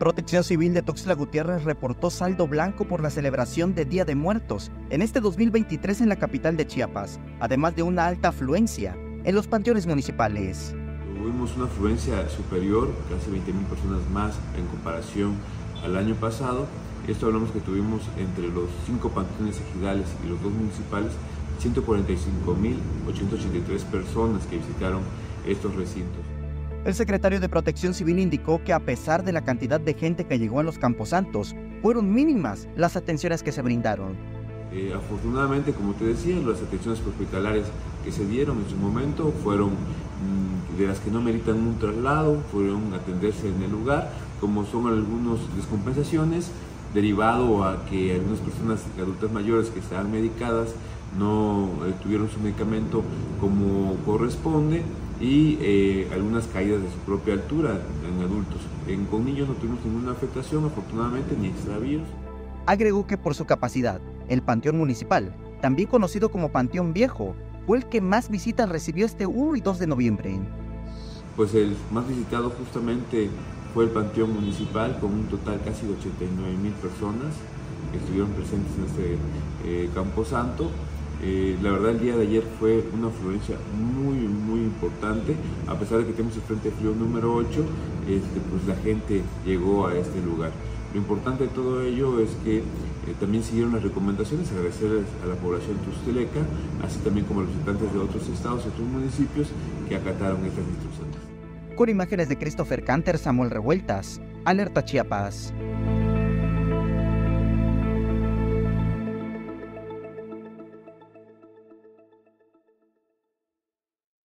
Protección Civil de Tuxtla Gutiérrez reportó saldo blanco por la celebración de Día de Muertos en este 2023 en la capital de Chiapas, además de una alta afluencia en los panteones municipales. Tuvimos una afluencia superior, casi 20.000 personas más en comparación al año pasado. Esto hablamos que tuvimos entre los cinco panteones ejidales y los dos municipales 145.883 personas que visitaron estos recintos. El secretario de Protección Civil indicó que a pesar de la cantidad de gente que llegó a los Camposantos, fueron mínimas las atenciones que se brindaron. Eh, afortunadamente, como te decía, las atenciones hospitalarias que se dieron en su momento fueron mm, de las que no meritan un traslado, fueron atenderse en el lugar, como son algunas descompensaciones derivado a que algunas personas adultas mayores que estaban medicadas no eh, tuvieron su medicamento como corresponde y eh, algunas caídas de su propia altura en adultos. En, con niños no tuvimos ninguna afectación, afortunadamente, ni extravíos. Agregó que por su capacidad, el Panteón Municipal, también conocido como Panteón Viejo, fue el que más visitas recibió este 1 y 2 de noviembre. Pues el más visitado justamente fue el Panteón Municipal con un total casi de 89 mil personas que estuvieron presentes en este eh, Campo Santo eh, la verdad el día de ayer fue una afluencia muy muy importante, a pesar de que tenemos el Frente Frío número 8, este, pues la gente llegó a este lugar. Lo importante de todo ello es que eh, también siguieron las recomendaciones, agradecerles a la población tusteleca, así también como a los visitantes de otros estados y otros municipios que acataron estas instrucciones. Con imágenes de Christopher Canter, Samuel Revueltas, Alerta Chiapas.